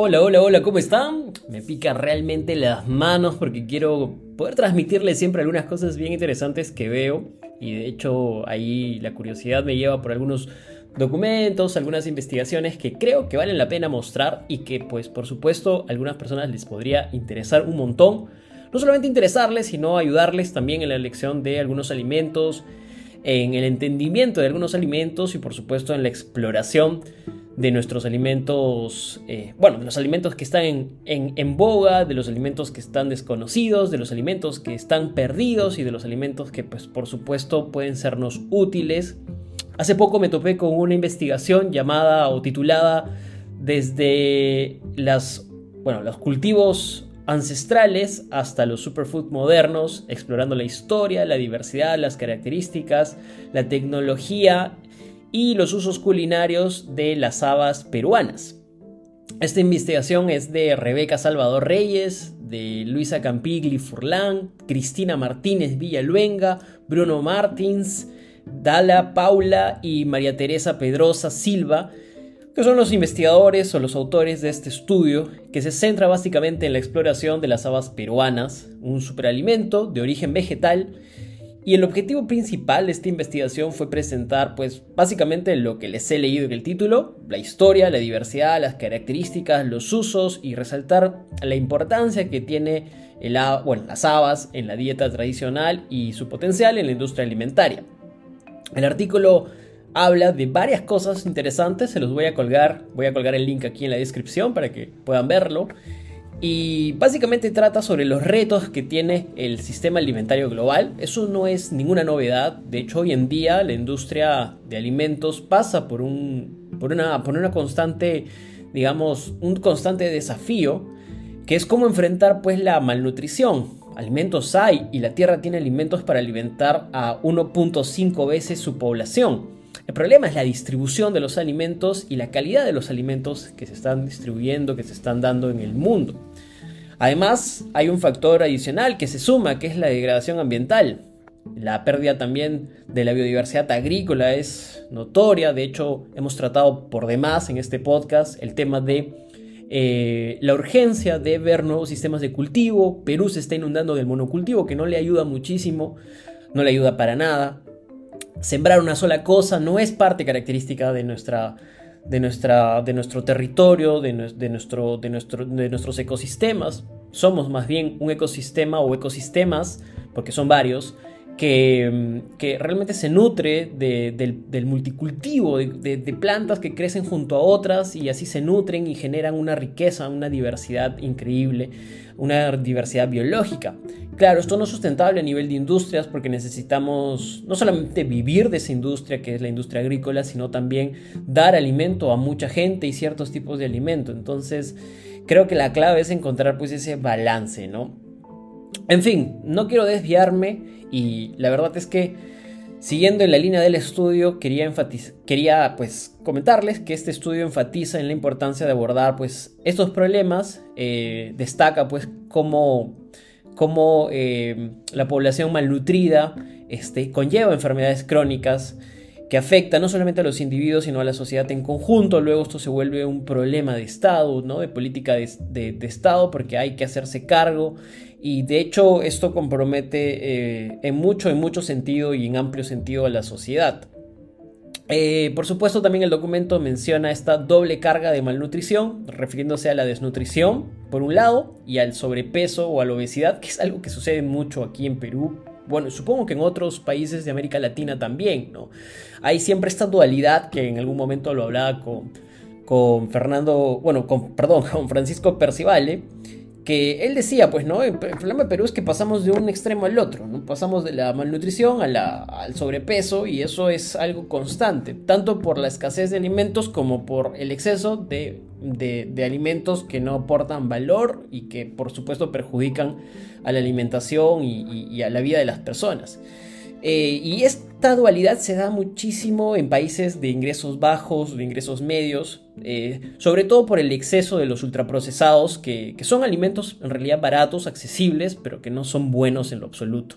Hola, hola, hola, ¿cómo están? Me pica realmente las manos porque quiero poder transmitirles siempre algunas cosas bien interesantes que veo y de hecho ahí la curiosidad me lleva por algunos documentos, algunas investigaciones que creo que valen la pena mostrar y que pues por supuesto a algunas personas les podría interesar un montón. No solamente interesarles, sino ayudarles también en la elección de algunos alimentos, en el entendimiento de algunos alimentos y por supuesto en la exploración de nuestros alimentos, eh, bueno, de los alimentos que están en, en, boga, de los alimentos que están desconocidos, de los alimentos que están perdidos y de los alimentos que, pues, por supuesto, pueden sernos útiles. Hace poco me topé con una investigación llamada o titulada desde las, bueno, los cultivos ancestrales hasta los superfoods modernos, explorando la historia, la diversidad, las características, la tecnología y los usos culinarios de las habas peruanas. Esta investigación es de Rebeca Salvador Reyes, de Luisa Campigli Furlán, Cristina Martínez Villaluenga, Bruno Martins, Dala Paula y María Teresa Pedrosa Silva, que son los investigadores o los autores de este estudio, que se centra básicamente en la exploración de las habas peruanas, un superalimento de origen vegetal y el objetivo principal de esta investigación fue presentar, pues, básicamente lo que les he leído en el título, la historia, la diversidad, las características, los usos y resaltar la importancia que tiene el, las habas en la dieta tradicional y su potencial en la industria alimentaria. El artículo habla de varias cosas interesantes, se los voy a colgar, voy a colgar el link aquí en la descripción para que puedan verlo. Y básicamente trata sobre los retos que tiene el sistema alimentario global. Eso no es ninguna novedad. De hecho, hoy en día la industria de alimentos pasa por, un, una constante, digamos, un constante desafío, que es cómo enfrentar pues la malnutrición. Alimentos hay y la Tierra tiene alimentos para alimentar a 1.5 veces su población. El problema es la distribución de los alimentos y la calidad de los alimentos que se están distribuyendo, que se están dando en el mundo. Además, hay un factor adicional que se suma, que es la degradación ambiental. La pérdida también de la biodiversidad agrícola es notoria. De hecho, hemos tratado por demás en este podcast el tema de eh, la urgencia de ver nuevos sistemas de cultivo. Perú se está inundando del monocultivo, que no le ayuda muchísimo, no le ayuda para nada sembrar una sola cosa no es parte característica de nuestra de, nuestra, de nuestro territorio, de, nuestro, de, nuestro, de nuestros ecosistemas. Somos más bien un ecosistema o ecosistemas, porque son varios, que, que realmente se nutre del, multicultivo, de, plantas que crecen junto a otras y así se nutren y generan una riqueza, una diversidad increíble, una diversidad biológica. Claro, esto no es sustentable a nivel de industrias porque necesitamos no solamente vivir de esa industria que es la industria agrícola, sino también dar alimento a mucha gente y ciertos tipos de alimento. Entonces, creo que la clave es encontrar pues ese balance, ¿no? En fin, no quiero desviarme y la verdad es que siguiendo en la línea del estudio quería quería pues comentarles que este estudio enfatiza en la importancia de abordar pues estos problemas, eh, destaca pues cómo cómo eh, la población malnutrida este, conlleva enfermedades crónicas que afectan no solamente a los individuos, sino a la sociedad en conjunto. Luego esto se vuelve un problema de Estado, ¿no? de política de, Estado, porque hay que hacerse cargo. Y de hecho esto compromete eh, en mucho, en mucho sentido y en amplio sentido a la sociedad. Eh, por supuesto, también el documento menciona esta doble carga de malnutrición, refiriéndose a la desnutrición, por un lado, y al sobrepeso o a la obesidad, que es algo que sucede mucho aquí en Perú. Bueno, supongo que en otros países de América Latina también, ¿no? Hay siempre esta dualidad que en algún momento lo hablaba con, con Fernando, bueno, con, perdón, con Francisco Percivale, que él decía, pues, ¿no? El problema de Perú es que pasamos de un extremo al otro. Pasamos de la malnutrición a la, al sobrepeso y eso es algo constante, tanto por la escasez de alimentos como por el exceso de, de, alimentos que no aportan valor y que, por supuesto, perjudican a la alimentación y a la vida de las personas. Eh, y esta dualidad se da muchísimo en países de ingresos bajos, de ingresos medios, eh, sobre todo por el exceso de los ultraprocesados, que, son alimentos en realidad baratos, accesibles, pero que no son buenos en lo absoluto.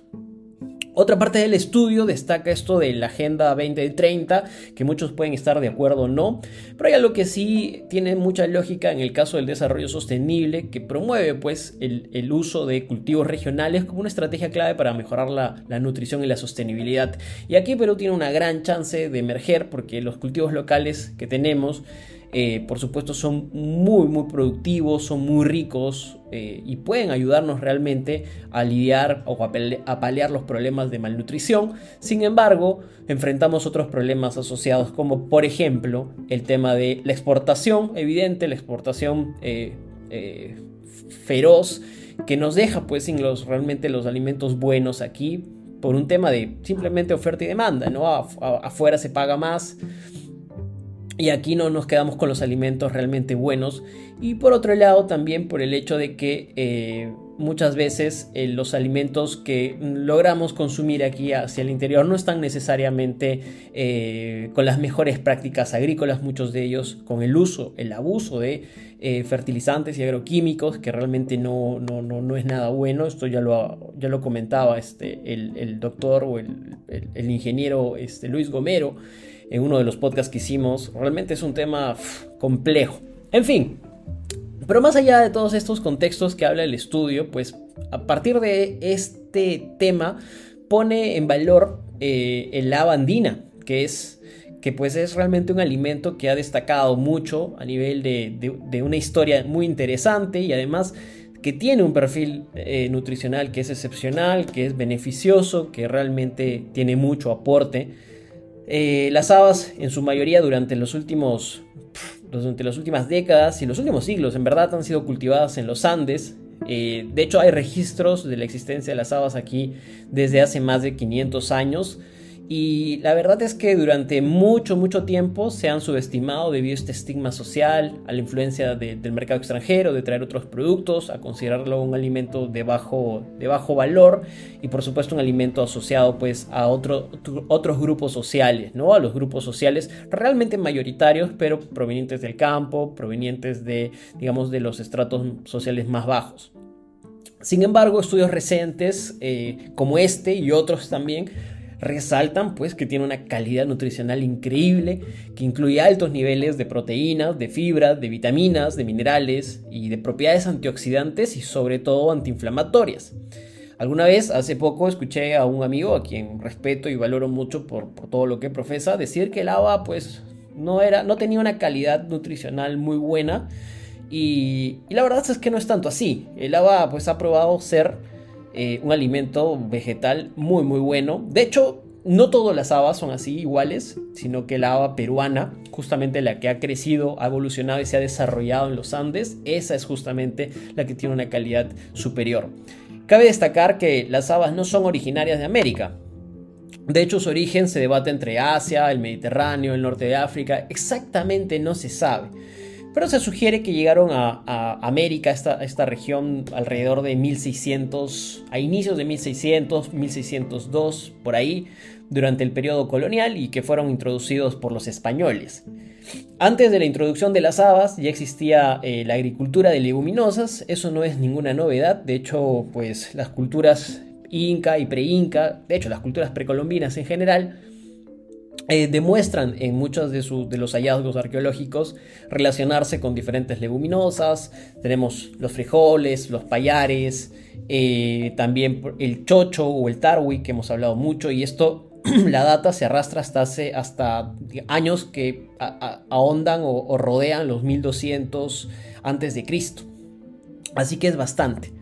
Otra parte del estudio destaca esto de la Agenda 2030, que muchos pueden estar de acuerdo o no, pero hay algo que sí tiene mucha lógica en el caso del desarrollo sostenible, que promueve pues el, uso de cultivos regionales como una estrategia clave para mejorar la, la, nutrición y la sostenibilidad. Y aquí Perú tiene una gran chance de emerger porque los cultivos locales que tenemos eh, por supuesto son muy muy productivos, son muy ricos eh, y pueden ayudarnos realmente a lidiar o a, paliar los problemas de malnutrición. Sin embargo, enfrentamos otros problemas asociados como por ejemplo el tema de la exportación, evidente, la exportación eh, feroz que nos deja pues sin los realmente los alimentos buenos aquí por un tema de simplemente oferta y demanda, ¿no? afuera se paga más, y aquí no nos quedamos con los alimentos realmente buenos. Y por otro lado también por el hecho de que eh, muchas veces eh, los alimentos que logramos consumir aquí hacia el interior no están necesariamente eh, con las mejores prácticas agrícolas, muchos de ellos con el uso, el abuso de fertilizantes y agroquímicos, que realmente no, no, no, es nada bueno. Esto ya lo, ya lo comentaba este, el, doctor o el, el ingeniero este, Luis Gomero en uno de los podcasts que hicimos. Realmente es un tema complejo. En fin, pero más allá de todos estos contextos que habla el estudio, pues a partir de este tema pone en valor eh, el haba andina, que es que pues es realmente un alimento que ha destacado mucho a nivel de, una historia muy interesante y además que tiene un perfil eh, nutricional que es excepcional, que es beneficioso, que realmente tiene mucho aporte eh, las habas, en su mayoría, durante los últimos. Durante las últimas décadas y los últimos siglos, en verdad, han sido cultivadas en los Andes. Eh, de hecho, hay registros de la existencia de las habas aquí desde hace más de 500 años. Y la verdad es que durante mucho, mucho tiempo se han subestimado debido a este estigma social, a la influencia del mercado extranjero, de traer otros productos, a considerarlo un alimento de bajo, de bajo valor y por supuesto un alimento asociado pues a otro, otros grupos sociales, ¿no? A los grupos sociales realmente mayoritarios, pero provenientes del campo, provenientes de, digamos, de los estratos sociales más bajos. Sin embargo, estudios recientes eh, como este y otros también resaltan pues que tiene una calidad nutricional increíble, que incluye altos niveles de proteínas, de fibras, de vitaminas, de minerales y de propiedades antioxidantes y sobre todo antiinflamatorias. Alguna vez, hace poco, escuché a un amigo a quien respeto y valoro mucho por, todo lo que profesa, decir que el agua pues no, era, no tenía una calidad nutricional muy buena y, la verdad es que no es tanto así. El agua pues ha probado ser eh, un alimento vegetal muy muy bueno. De hecho, no todas las habas son así iguales, sino que la haba peruana, justamente la que ha crecido, ha evolucionado y se ha desarrollado en los Andes, esa es justamente la que tiene una calidad superior. Cabe destacar que las habas no son originarias de América. De hecho, su origen se debate entre Asia, el Mediterráneo, el norte de África, exactamente no se sabe. Pero se sugiere que llegaron a, América, esta, esta región, alrededor de 1600, a inicios de 1600, 1602, por ahí, durante el periodo colonial y que fueron introducidos por los españoles. Antes de la introducción de las habas ya existía eh, la agricultura de leguminosas, eso no es ninguna novedad, de hecho pues las culturas inca y pre-inca, de hecho las culturas precolombinas en general, eh, demuestran en muchos de, de, los hallazgos arqueológicos relacionarse con diferentes leguminosas. Tenemos los frijoles, los payares, eh, también el chocho o el tarwi que hemos hablado mucho y esto la data se arrastra hasta hace hasta años que ahondan o, rodean los 1200 antes de Cristo. Así que es bastante.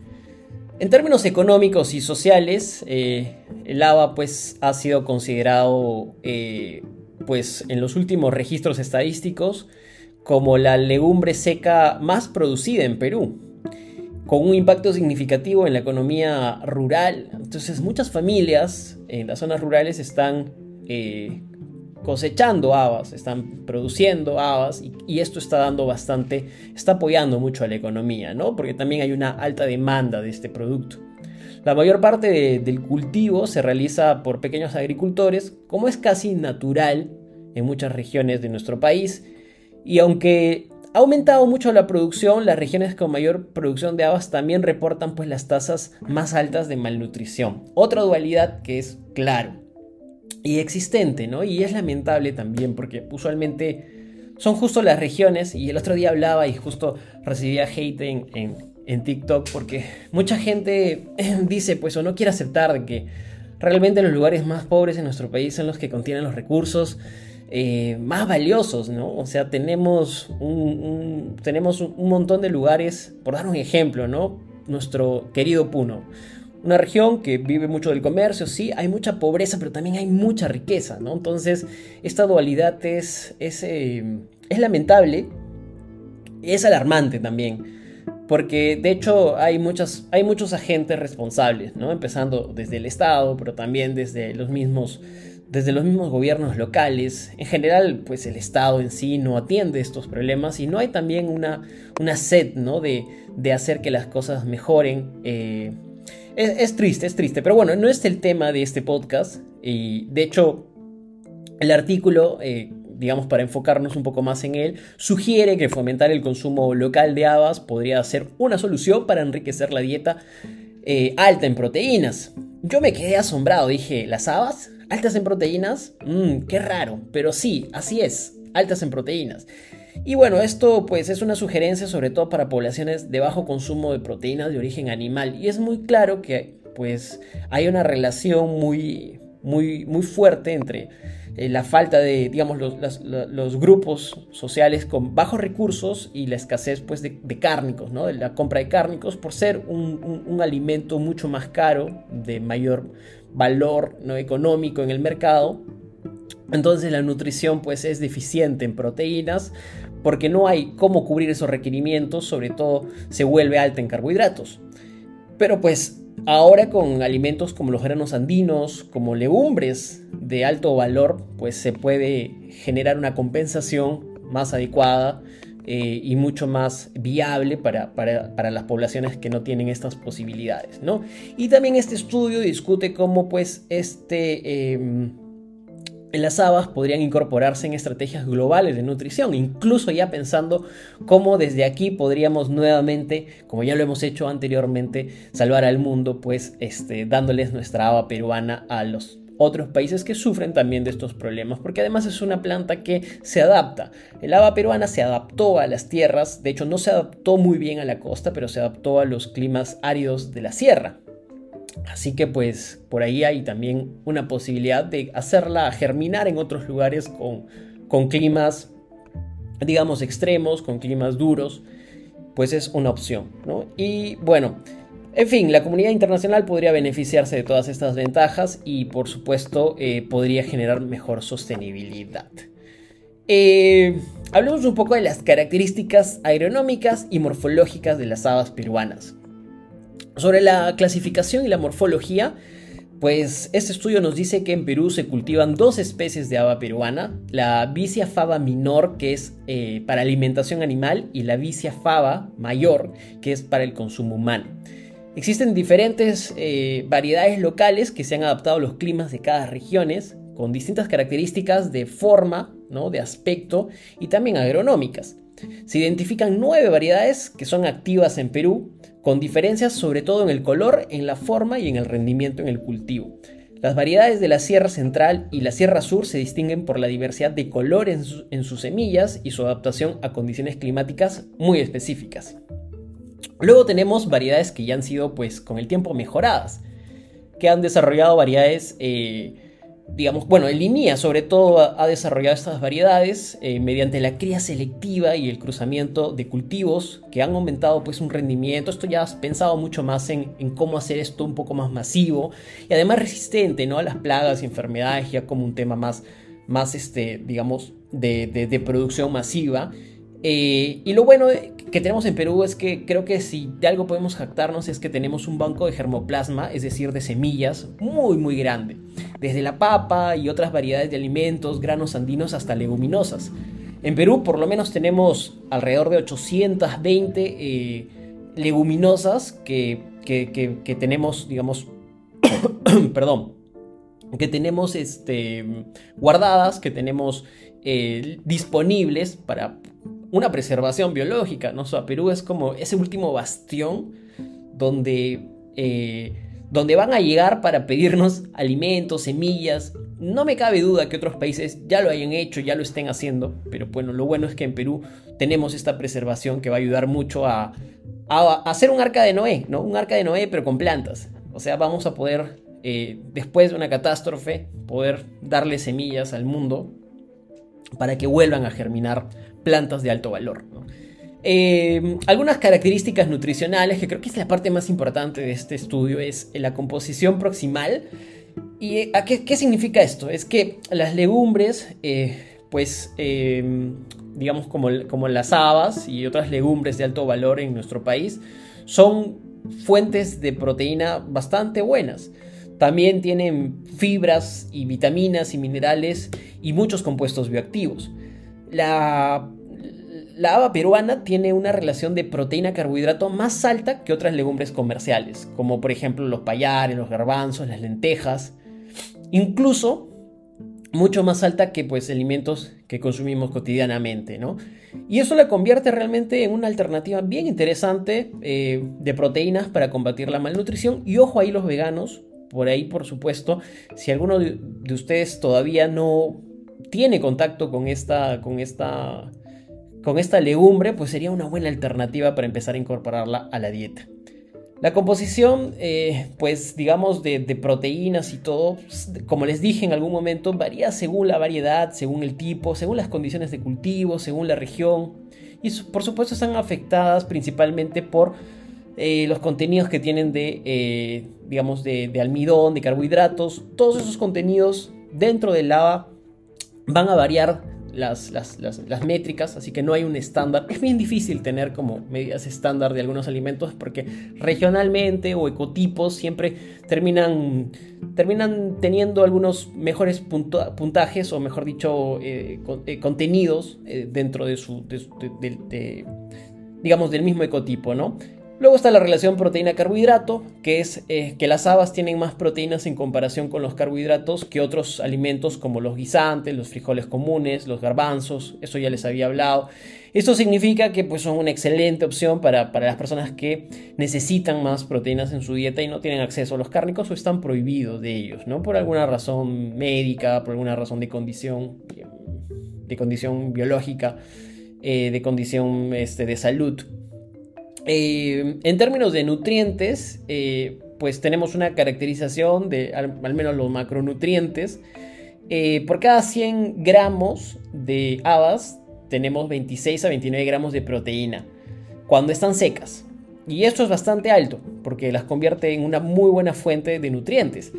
En términos económicos y sociales, eh, el haba pues, ha sido considerado eh, pues, en los últimos registros estadísticos como la legumbre seca más producida en Perú, con un impacto significativo en la economía rural. Entonces muchas familias en las zonas rurales están eh, cosechando habas, están produciendo habas y, esto está dando bastante, está apoyando mucho a la economía, ¿no? Porque también hay una alta demanda de este producto. La mayor parte del cultivo se realiza por pequeños agricultores, como es casi natural en muchas regiones de nuestro país, y aunque ha aumentado mucho la producción, las regiones con mayor producción de habas también reportan pues las tasas más altas de malnutrición. Otra dualidad que es claro y existente, ¿no? Y es lamentable también porque usualmente son justo las regiones y el otro día hablaba y justo recibía hate en, en TikTok porque mucha gente dice pues o no quiere aceptar que realmente los lugares más pobres en nuestro país son los que contienen los recursos eh, más valiosos, ¿no? O sea, tenemos un, tenemos un montón de lugares, por dar un ejemplo, ¿no? Nuestro querido Puno. Una región que vive mucho del comercio, sí, hay mucha pobreza, pero también hay mucha riqueza, ¿no? Entonces, esta dualidad es, es, eh, es lamentable, es alarmante también porque de hecho hay, hay muchos agentes responsables, ¿no? empezando desde el Estado, pero también desde los mismos desde los mismos gobiernos locales, en general, pues el Estado en sí no atiende estos problemas y no hay también una, una sed, ¿no? De, de hacer que las cosas mejoren. Eh, es, triste, es triste, pero bueno, no es el tema de este podcast y de hecho el artículo, eh, digamos para enfocarnos un poco más en él, sugiere que fomentar el consumo local de habas podría ser una solución para enriquecer la dieta eh, alta en proteínas. Yo me quedé asombrado, dije, ¿las habas? ¿Altas en proteínas? Mmm, qué raro, pero sí, así es, altas en proteínas. Y bueno, esto pues es una sugerencia sobre todo para poblaciones de bajo consumo de proteínas de origen animal y es muy claro que pues hay una relación muy muy muy fuerte entre eh, la falta de, digamos, los, grupos sociales con bajos recursos y la escasez pues, de, cárnicos, ¿no? de la compra de cárnicos, por ser un, alimento mucho más caro, de mayor valor ¿no? económico en el mercado. Entonces la nutrición pues es deficiente en proteínas porque no hay cómo cubrir esos requerimientos, sobre todo se vuelve alta en carbohidratos. Pero pues Ahora con alimentos como los granos andinos, como legumbres de alto valor, pues se puede generar una compensación más adecuada eh, y mucho más viable para, las poblaciones que no tienen estas posibilidades. ¿no? Y también este estudio discute cómo pues este... Em, las habas podrían incorporarse en estrategias globales de nutrición, incluso ya pensando cómo desde aquí podríamos nuevamente, como ya lo hemos hecho anteriormente, salvar al mundo, pues este, dándoles nuestra haba peruana a los otros países que sufren también de estos problemas, porque además es una planta que se adapta. El haba peruana se adaptó a las tierras, de hecho no se adaptó muy bien a la costa, pero se adaptó a los climas áridos de la sierra. Así que pues por ahí hay también una posibilidad de hacerla germinar en otros lugares con, con climas, digamos, extremos, con climas duros, pues es una opción, ¿no? Y bueno, en fin, la comunidad internacional podría beneficiarse de todas estas ventajas y por supuesto eh, podría generar mejor sostenibilidad. Eh, hablemos un poco de las características agronómicas y morfológicas de las habas peruanas. Sobre la clasificación y la morfología, pues este estudio nos dice que en Perú se cultivan dos especies de haba peruana, la Vicia fava minor, que es eh, para alimentación animal, y la Vicia fava mayor, que es para el consumo humano. Existen diferentes eh, variedades locales que se han adaptado a los climas de cada región, con distintas características de forma, ¿no? de aspecto y también agronómicas. Se identifican nueve variedades que son activas en Perú, con diferencias sobre todo en el color, en la forma y en el rendimiento en el cultivo. Las variedades de la Sierra Central y la Sierra Sur se distinguen por la diversidad de color en, sus semillas y su adaptación a condiciones climáticas muy específicas. Luego tenemos variedades que ya han sido pues con el tiempo mejoradas, que han desarrollado variedades eh, digamos, bueno, el INIA sobre todo ha desarrollado estas variedades eh, mediante la cría selectiva y el cruzamiento de cultivos que han aumentado pues un rendimiento. Esto ya has pensado mucho más en, cómo hacer esto un poco más masivo y además resistente ¿no? a las plagas y enfermedades ya como un tema más, más este, digamos, de producción masiva. Eh, y lo bueno que tenemos en Perú es que creo que si de algo podemos jactarnos es que tenemos un banco de germoplasma, es decir, de semillas, muy muy grande. Desde la papa y otras variedades de alimentos, granos andinos hasta leguminosas. En Perú por lo menos tenemos alrededor de 820 eh, leguminosas que, que, tenemos, digamos, perdón, que tenemos este, guardadas, que tenemos eh, disponibles para una preservación biológica, ¿no? O sea, Perú es como ese último bastión donde, eh, donde van a llegar para pedirnos alimentos, semillas. No me cabe duda que otros países ya lo hayan hecho, ya lo estén haciendo, pero bueno, lo bueno es que en Perú tenemos esta preservación que va a ayudar mucho a, hacer un arca de Noé, ¿no? Un arca de Noé, pero con plantas. O sea, vamos a poder, eh, después de una catástrofe, poder darle semillas al mundo para que vuelvan a germinar plantas de alto valor. Eh, algunas características nutricionales, que creo que es la parte más importante de este estudio, es la composición proximal. ¿Y ¿a qué, significa esto? Es que las legumbres, eh, pues, digamos como, como las habas y otras legumbres de alto valor en nuestro país, son fuentes de proteína bastante buenas. También tienen fibras y vitaminas y minerales y muchos compuestos bioactivos. La, la haba peruana tiene una relación de proteína-carbohidrato más alta que otras legumbres comerciales, como por ejemplo los payares, los garbanzos, las lentejas, incluso mucho más alta que pues alimentos que consumimos cotidianamente, ¿no? Y eso la convierte realmente en una alternativa bien interesante eh, de proteínas para combatir la malnutrición. Y ojo ahí los veganos, por ahí, por supuesto, si alguno de, ustedes todavía no tiene contacto con esta, con esta, con esta legumbre, pues sería una buena alternativa para empezar a incorporarla a la dieta. La composición, eh, pues digamos, de, proteínas y todo, pues, como les dije en algún momento, varía según la variedad, según el tipo, según las condiciones de cultivo, según la región. Y por supuesto están afectadas principalmente por eh, los contenidos que tienen de, eh, digamos, de, almidón, de carbohidratos, todos esos contenidos dentro del lava van a variar las, las, métricas, así que no hay un estándar. Es bien difícil tener como medidas estándar de algunos alimentos porque regionalmente o ecotipos siempre terminan, terminan teniendo algunos mejores puntajes o mejor dicho eh, contenidos dentro de su, digamos, del mismo ecotipo, ¿no? Luego está la relación proteína-carbohidrato, que es eh, que las habas tienen más proteínas en comparación con los carbohidratos que otros alimentos como los guisantes, los frijoles comunes, los garbanzos, eso ya les había hablado. Esto significa que pues, son una excelente opción para, las personas que necesitan más proteínas en su dieta y no tienen acceso a los cárnicos o están prohibidos de ellos, ¿no? Por alguna razón médica, por alguna razón de condición, de condición biológica, eh, de condición este, de salud. Eh, en términos de nutrientes, eh, pues tenemos una caracterización de al, menos los macronutrientes. Eh, por cada 100 gramos de habas tenemos 26 a 29 gramos de proteína cuando están secas. Y esto es bastante alto porque las convierte en una muy buena fuente de nutrientes.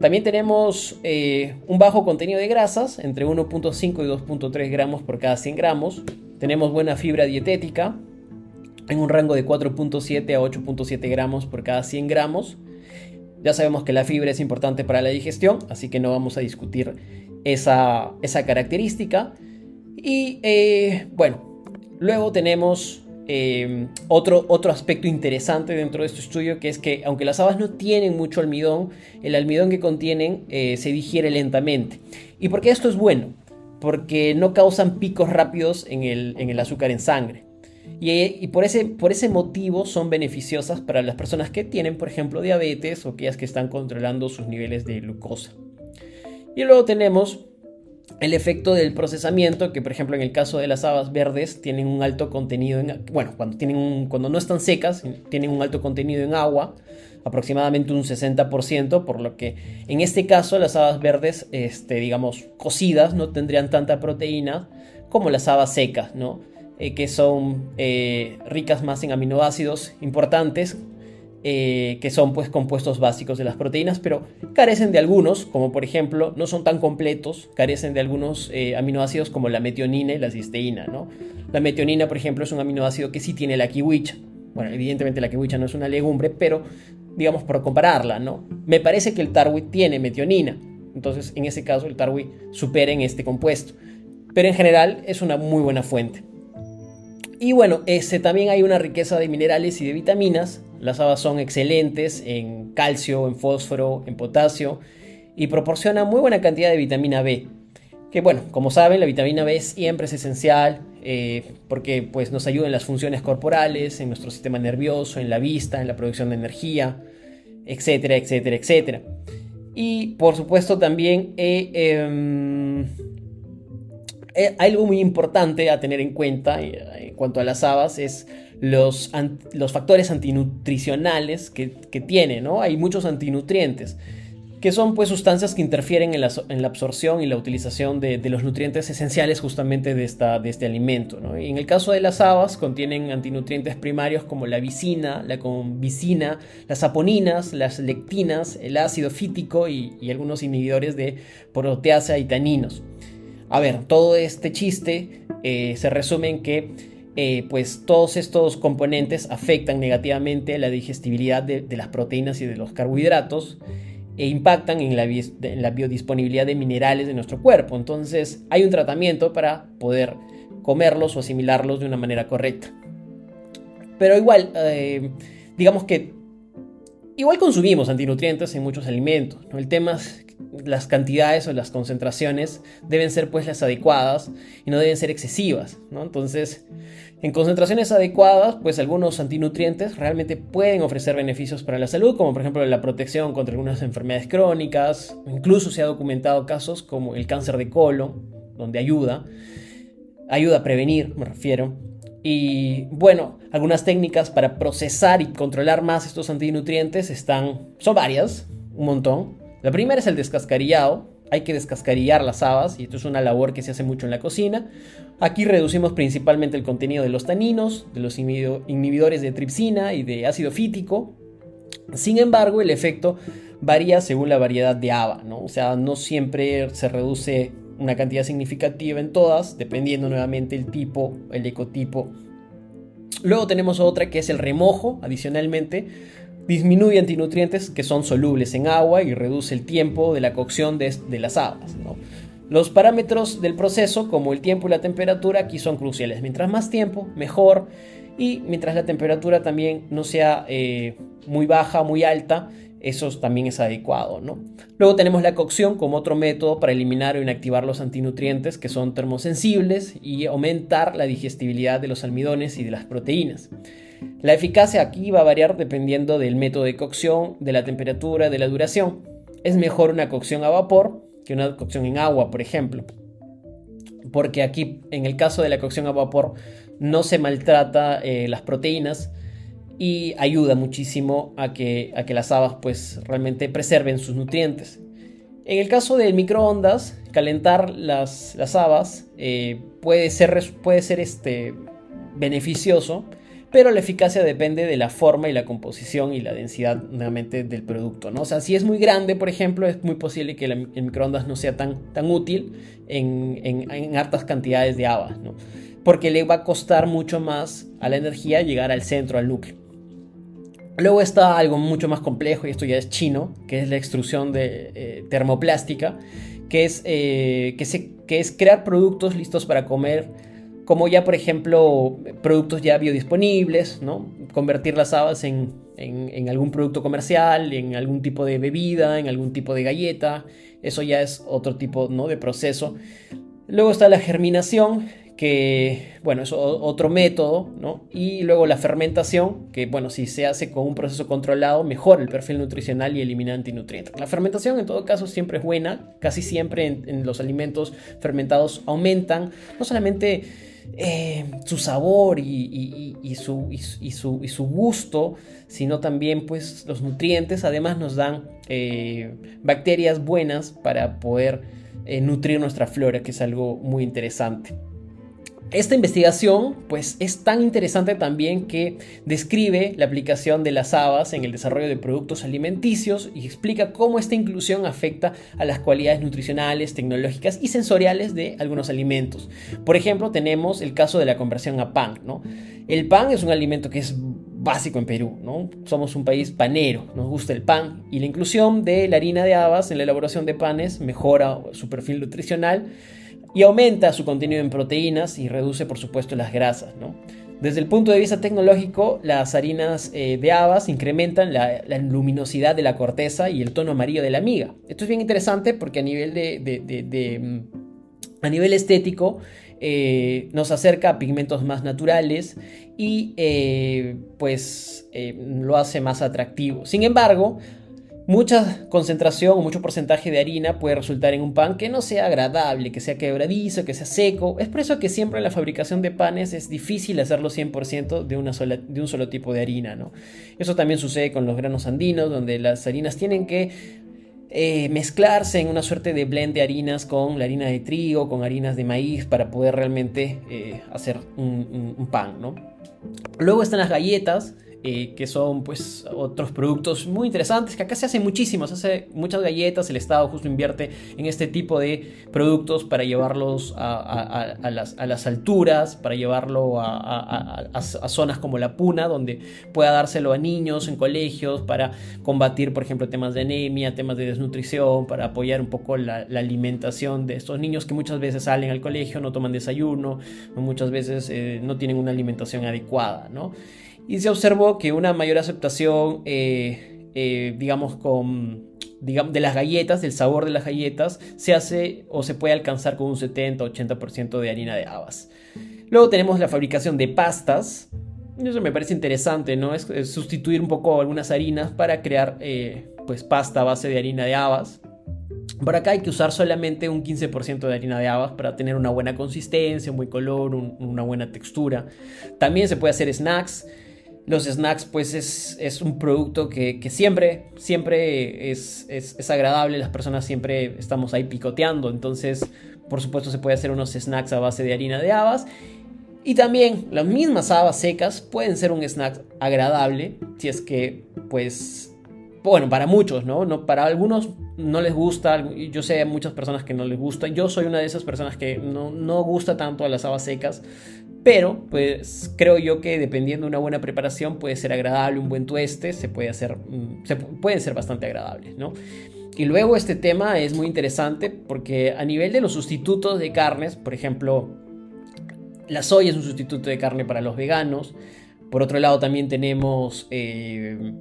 También tenemos un bajo contenido de grasas, entre 1.5 y 2.3 gramos por cada 100 gramos. Tenemos buena fibra dietética, en un rango de 4.7 a 8.7 gramos por cada 100 gramos. Ya sabemos que la fibra es importante para la digestión, así que no vamos a discutir esa, esa característica. Y eh, bueno, luego tenemos eh, otro, otro aspecto interesante dentro de este estudio, que es que aunque las habas no tienen mucho almidón, el almidón que contienen eh, se digiere lentamente. ¿Y por qué esto es bueno? Porque no causan picos rápidos en el, en el azúcar en sangre. Y, por, ese, por ese motivo son beneficiosas para las personas que tienen, por ejemplo, diabetes o aquellas que están controlando sus niveles de glucosa. Y luego tenemos el efecto del procesamiento, que por ejemplo en el caso de las habas verdes tienen un alto contenido en, bueno, cuando, tienen cuando no están secas, tienen un alto contenido en agua, aproximadamente un 60%, por lo que en este caso las habas verdes, este, digamos, cocidas, no tendrían tanta proteína como las habas secas, ¿no? Eh, que son eh, ricas más en aminoácidos importantes, eh, que son pues compuestos básicos de las proteínas, pero carecen de algunos, como por ejemplo, no son tan completos, carecen de algunos aminoácidos como la metionina y la cisteína, ¿no? La metionina, por ejemplo, es un aminoácido que sí tiene la kiwicha. Bueno, evidentemente la kiwicha no es una legumbre, pero digamos por compararla, ¿no? Me parece que el tarwi tiene metionina, entonces en ese caso el tarwi supera en este compuesto, pero en general es una muy buena fuente. Y bueno, ese, también hay una riqueza de minerales y de vitaminas. Las habas son excelentes en calcio, en fósforo, en potasio y proporciona muy buena cantidad de vitamina B. Que bueno, como saben, la vitamina B siempre es esencial eh, porque pues, nos ayuda en las funciones corporales, en nuestro sistema nervioso, en la vista, en la producción de energía, etcétera, etcétera, etcétera. Y por supuesto también em, algo muy importante a tener en cuenta en cuanto a las habas es los, los factores antinutricionales que, que tiene, ¿no? Hay muchos antinutrientes que son pues sustancias que interfieren en la, absorción y la utilización de, los nutrientes esenciales justamente de, esta, de este alimento. Y en el caso de las habas contienen antinutrientes primarios como la vicina, la convicina, las saponinas, las lectinas, el ácido fítico y, algunos inhibidores de proteasa y taninos. A ver, todo este chiste eh, se resume en que eh, pues todos estos componentes afectan negativamente la digestibilidad de, las proteínas y de los carbohidratos e impactan en la, biodisponibilidad de minerales de nuestro cuerpo. Entonces hay un tratamiento para poder comerlos o asimilarlos de una manera correcta. Pero igual, eh, digamos que igual consumimos antinutrientes en muchos alimentos. El tema es las cantidades o las concentraciones deben ser pues las adecuadas y no deben ser excesivas. ¿no? Entonces, en concentraciones adecuadas, pues algunos antinutrientes realmente pueden ofrecer beneficios para la salud, como por ejemplo la protección contra algunas enfermedades crónicas, incluso se ha documentado casos como el cáncer de colon, donde ayuda, ayuda a prevenir, me refiero. Y bueno, algunas técnicas para procesar y controlar más estos antinutrientes están, son varias, un montón. La primera es el descascarillado, hay que descascarillar las habas y esto es una labor que se hace mucho en la cocina. Aquí reducimos principalmente el contenido de los taninos, de los inhibidores de tripsina y de ácido fítico. Sin embargo, el efecto varía según la variedad de haba, ¿no? O sea, no siempre se reduce una cantidad significativa en todas, dependiendo nuevamente el tipo, el ecotipo. Luego tenemos otra que es el remojo, adicionalmente, disminuye antinutrientes que son solubles en agua y reduce el tiempo de la cocción de, las habas. Los parámetros del proceso, como el tiempo y la temperatura, aquí son cruciales. Mientras más tiempo, mejor. Y mientras la temperatura también no sea eh, muy baja, muy alta, eso también es adecuado. ¿no? Luego tenemos la cocción como otro método para eliminar o inactivar los antinutrientes que son termosensibles y aumentar la digestibilidad de los almidones y de las proteínas. La eficacia aquí va a variar dependiendo del método de cocción, de la temperatura, de la duración. Es mejor una cocción a vapor que una cocción en agua, por ejemplo. Porque aquí, en el caso de la cocción a vapor, no se maltrata eh, las proteínas y ayuda muchísimo a que, a que las habas pues realmente preserven sus nutrientes. En el caso del microondas, calentar las, las habas eh, puede ser, puede ser este, beneficioso, pero la eficacia depende de la forma y la composición y la densidad del producto, ¿no? O sea, si es muy grande, por ejemplo, es muy posible que el microondas no sea tan, tan útil en, en, hartas cantidades de habas, ¿no? Porque le va a costar mucho más a la energía llegar al centro, al núcleo. Luego está algo mucho más complejo, y esto ya es chino, que es la extrusión de eh, termoplástica, que es, eh, que, es crear productos listos para comer como ya por ejemplo productos ya biodisponibles, ¿no? convertir las habas en, algún producto comercial, en algún tipo de bebida, en algún tipo de galleta, eso ya es otro tipo ¿no? de proceso. Luego está la germinación, que bueno, es otro método, ¿no? Y luego la fermentación, que bueno, si se hace con un proceso controlado, mejora el perfil nutricional y elimina antinutrientes. La fermentación en todo caso siempre es buena, casi siempre en los alimentos fermentados aumentan no solamente eh, su sabor y, su, gusto, sino también pues los nutrientes. Además nos dan eh, bacterias buenas para poder eh, nutrir nuestra flora, que es algo muy interesante. Esta investigación pues es tan interesante también que describe la aplicación de las habas en el desarrollo de productos alimenticios y explica cómo esta inclusión afecta a las cualidades nutricionales, tecnológicas y sensoriales de algunos alimentos. Por ejemplo, tenemos el caso de la conversión a pan. ¿no? El pan es un alimento que es básico en Perú, ¿no? Somos un país panero, nos gusta el pan y la inclusión de la harina de habas en la elaboración de panes mejora su perfil nutricional y aumenta su contenido en proteínas y reduce por supuesto las grasas. Desde el punto de vista tecnológico, las harinas eh, de habas incrementan la, luminosidad de la corteza y el tono amarillo de la miga. Esto es bien interesante porque a nivel de, a nivel estético, eh, nos acerca a pigmentos más naturales y eh, pues lo hace más atractivo. Sin embargo, mucha concentración o mucho porcentaje de harina puede resultar en un pan que no sea agradable, que sea quebradizo, que sea seco. Es por eso que siempre en la fabricación de panes es difícil hacerlo 100% de, una de un solo tipo de harina. ¿no? Eso también sucede con los granos andinos, donde las harinas tienen que eh, mezclarse en una suerte de blend de harinas con la harina de trigo, con harinas de maíz, para poder realmente eh, hacer un, pan, ¿no? Luego están las galletas, eh, que son pues otros productos muy interesantes, que acá se hacen muchísimos, se hace muchas galletas, el Estado justo invierte en este tipo de productos para llevarlos a, las, alturas, para llevarlo a, zonas como la Puna, donde pueda dárselo a niños en colegios, para combatir por ejemplo temas de anemia, temas de desnutrición, para apoyar un poco la, alimentación de estos niños que muchas veces salen al colegio, no toman desayuno, muchas veces eh, no tienen una alimentación adecuada, ¿no? Y se observó que una mayor aceptación, eh, eh, digamos, con, digamos, de las galletas, del sabor de las galletas, se hace o se puede alcanzar con un 70-80% de harina de habas. Luego tenemos la fabricación de pastas. Eso me parece interesante, ¿no? Es, sustituir un poco algunas harinas para crear eh, pues pasta a base de harina de habas. Por acá hay que usar solamente un 15% de harina de habas para tener una buena consistencia, un buen color, una buena textura. También se puede hacer snacks. Los snacks, pues es, un producto que, siempre, siempre es, es, agradable, las personas siempre estamos ahí picoteando, entonces por supuesto se puede hacer unos snacks a base de harina de habas. Y también las mismas habas secas pueden ser un snack agradable, si es que, pues, bueno, para muchos, ¿no? no para algunos no les gusta, yo sé muchas personas que no les gusta, yo soy una de esas personas que no, no gusta tanto a las habas secas, pero, pues creo yo que dependiendo de una buena preparación puede ser agradable, un buen tueste, se puede hacer, mm, se pueden ser bastante agradables, ¿no? Y luego este tema es muy interesante porque a nivel de los sustitutos de carnes, por ejemplo, la soya es un sustituto de carne para los veganos. Por otro lado también tenemos eh,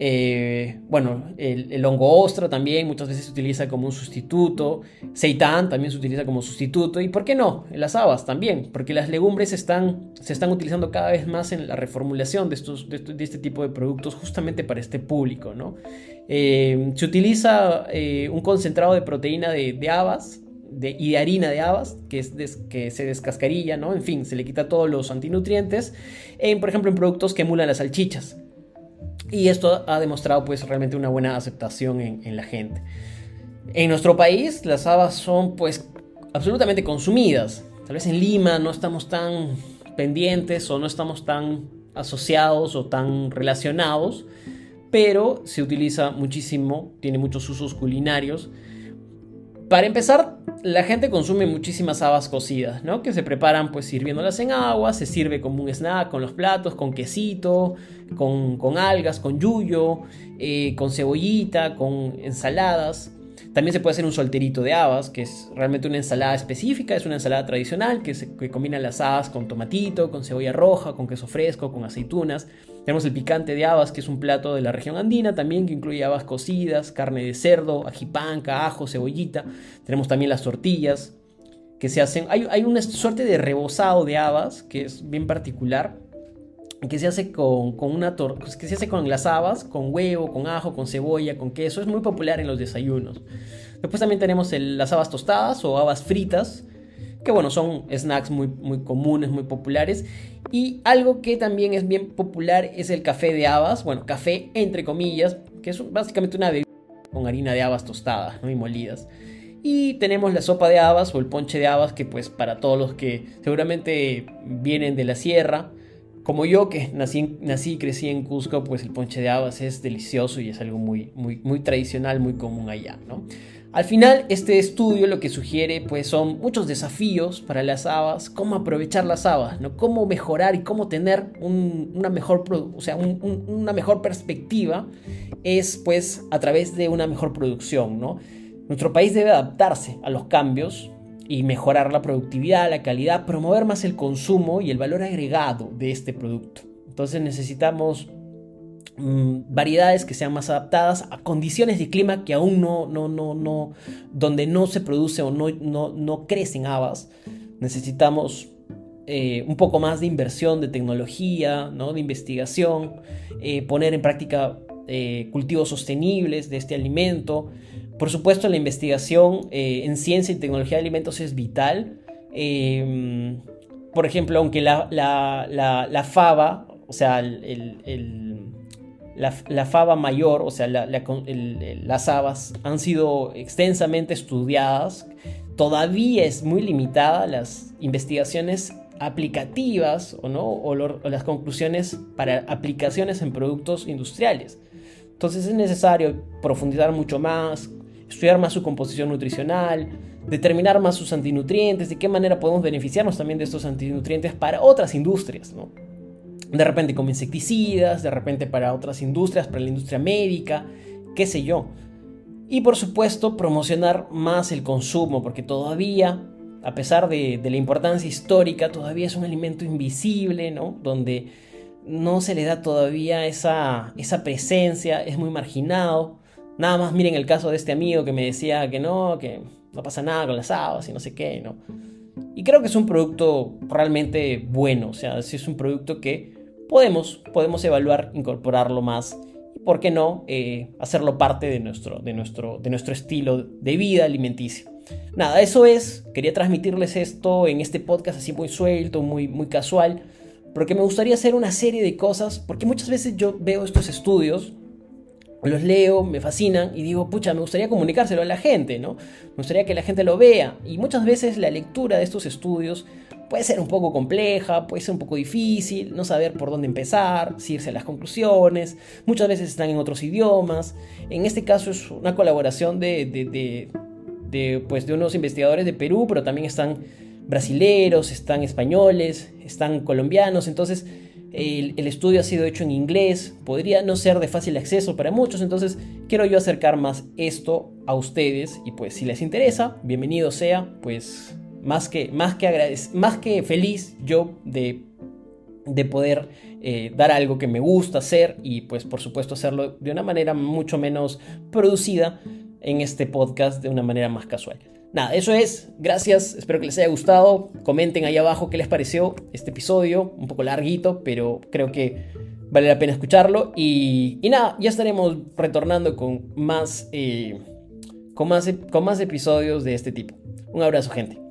eh, bueno, el, hongo ostra también muchas veces se utiliza como un sustituto. Seitán también se utiliza como sustituto. ¿Y por qué no? Las habas también, porque las legumbres están, se están utilizando cada vez más en la reformulación de, estos, de, este tipo de productos justamente para este público. ¿no? Eh, se utiliza eh, un concentrado de proteína de, habas de, y de harina de habas, que, es que se descascarilla, ¿no? En fin, se le quita todos los antinutrientes, en, por ejemplo, en productos que emulan las salchichas. Y esto ha demostrado pues realmente una buena aceptación en, la gente. En nuestro país las habas son pues absolutamente consumidas. Tal vez en Lima no estamos tan pendientes o no estamos tan asociados o tan relacionados, pero se utiliza muchísimo, tiene muchos usos culinarios. Para empezar, la gente consume muchísimas habas cocidas, ¿no? Que se preparan pues sirviéndolas en agua, se sirve como un snack con los platos, con quesito, con, algas, con yuyo, eh, con cebollita, con ensaladas. También se puede hacer un solterito de habas, que es realmente una ensalada específica, es una ensalada tradicional que, se, combina las habas con tomatito, con cebolla roja, con queso fresco, con aceitunas. Tenemos el picante de habas, que es un plato de la región andina también, que incluye habas cocidas, carne de cerdo, ajipanca, ajo, cebollita. Tenemos también las tortillas, que se hacen... Hay, hay una suerte de rebozado de habas, que es bien particular, que se hace con, una pues, que se hace con las habas, con huevo, con ajo, con cebolla, con queso. Es muy popular en los desayunos. Después también tenemos las habas tostadas o habas fritas, que bueno, son snacks muy, muy comunes, muy populares. Y algo que también es bien popular es el café de habas, bueno, café entre comillas, que es básicamente una bebida con harina de habas tostadas ¿no? y molidas. Y tenemos la sopa de habas o el ponche de habas, que pues para todos los que seguramente vienen de la sierra, como yo que nací, nací y crecí en Cusco, pues el ponche de habas es delicioso y es algo muy, muy, tradicional, muy común allá, ¿no? Al final, este estudio lo que sugiere pues son muchos desafíos para las habas, cómo aprovechar las habas, ¿no? cómo mejorar y cómo tener una, mejor, o sea, una mejor perspectiva es pues a través de una mejor producción. ¿no? Nuestro país debe adaptarse a los cambios y mejorar la productividad, la calidad, promover más el consumo y el valor agregado de este producto. Entonces necesitamos mm, variedades que sean más adaptadas a condiciones de clima que aún no, no, no, no, donde no se produce o no, no, no crecen habas. necesitamos eh, un poco más de inversión de tecnología, ¿no? de investigación, eh, poner en práctica eh, cultivos sostenibles de este alimento. Por supuesto, la investigación en ciencia y tecnología de alimentos es vital. Em, por ejemplo, aunque la, la, fava, o sea, la, fava mayor, o sea, las habas han sido extensamente estudiadas, todavía es muy limitada las investigaciones aplicativas o, ¿no? o, las conclusiones para aplicaciones en productos industriales. Entonces es necesario profundizar mucho más, estudiar más su composición nutricional, determinar más sus antinutrientes, de qué manera podemos beneficiarnos también de estos antinutrientes para otras industrias, ¿no? De repente como insecticidas, de repente para otras industrias, para la industria médica, qué sé yo. Y por supuesto promocionar más el consumo, porque todavía a pesar de, la importancia histórica, todavía es un alimento invisible, ¿no? Donde no se le da todavía esa, esa presencia, es muy marginado. Nada más miren el caso de este amigo que me decía que no, que no pasa nada con las habas y no sé qué, ¿no? Y creo que es un producto realmente bueno, o sea, es un producto que podemos, podemos evaluar, incorporarlo más y, ¿por qué no?, eh, hacerlo parte de nuestro, de, nuestro, de nuestro estilo de vida alimenticio. Nada, eso es. Quería transmitirles esto en este podcast así muy suelto, muy, muy casual. Porque me gustaría hacer una serie de cosas. Porque muchas veces yo veo estos estudios, los leo, me fascinan y digo, pucha, me gustaría comunicárselo a la gente, ¿no? Me gustaría que la gente lo vea. Y muchas veces la lectura de estos estudios puede ser un poco compleja, puede ser un poco difícil, no saber por dónde empezar, si irse a las conclusiones. Muchas veces están en otros idiomas. En este caso es una colaboración de de, pues, de unos investigadores de Perú, pero también están brasileros, están españoles, están colombianos, entonces el, estudio ha sido hecho en inglés, podría no ser de fácil acceso para muchos, entonces quiero yo acercar más esto a ustedes y pues si les interesa, bienvenido sea, pues más que, más que, más que feliz yo de, de poder eh, dar algo que me gusta hacer y pues por supuesto hacerlo de una manera mucho menos producida en este podcast de una manera más casual. Nada, eso es. Gracias. Espero que les haya gustado. Comenten ahí abajo qué les pareció este episodio. Un poco larguito, pero creo que vale la pena escucharlo. Y, nada, ya estaremos retornando con más, eh, con, más, con más episodios de este tipo. Un abrazo, gente.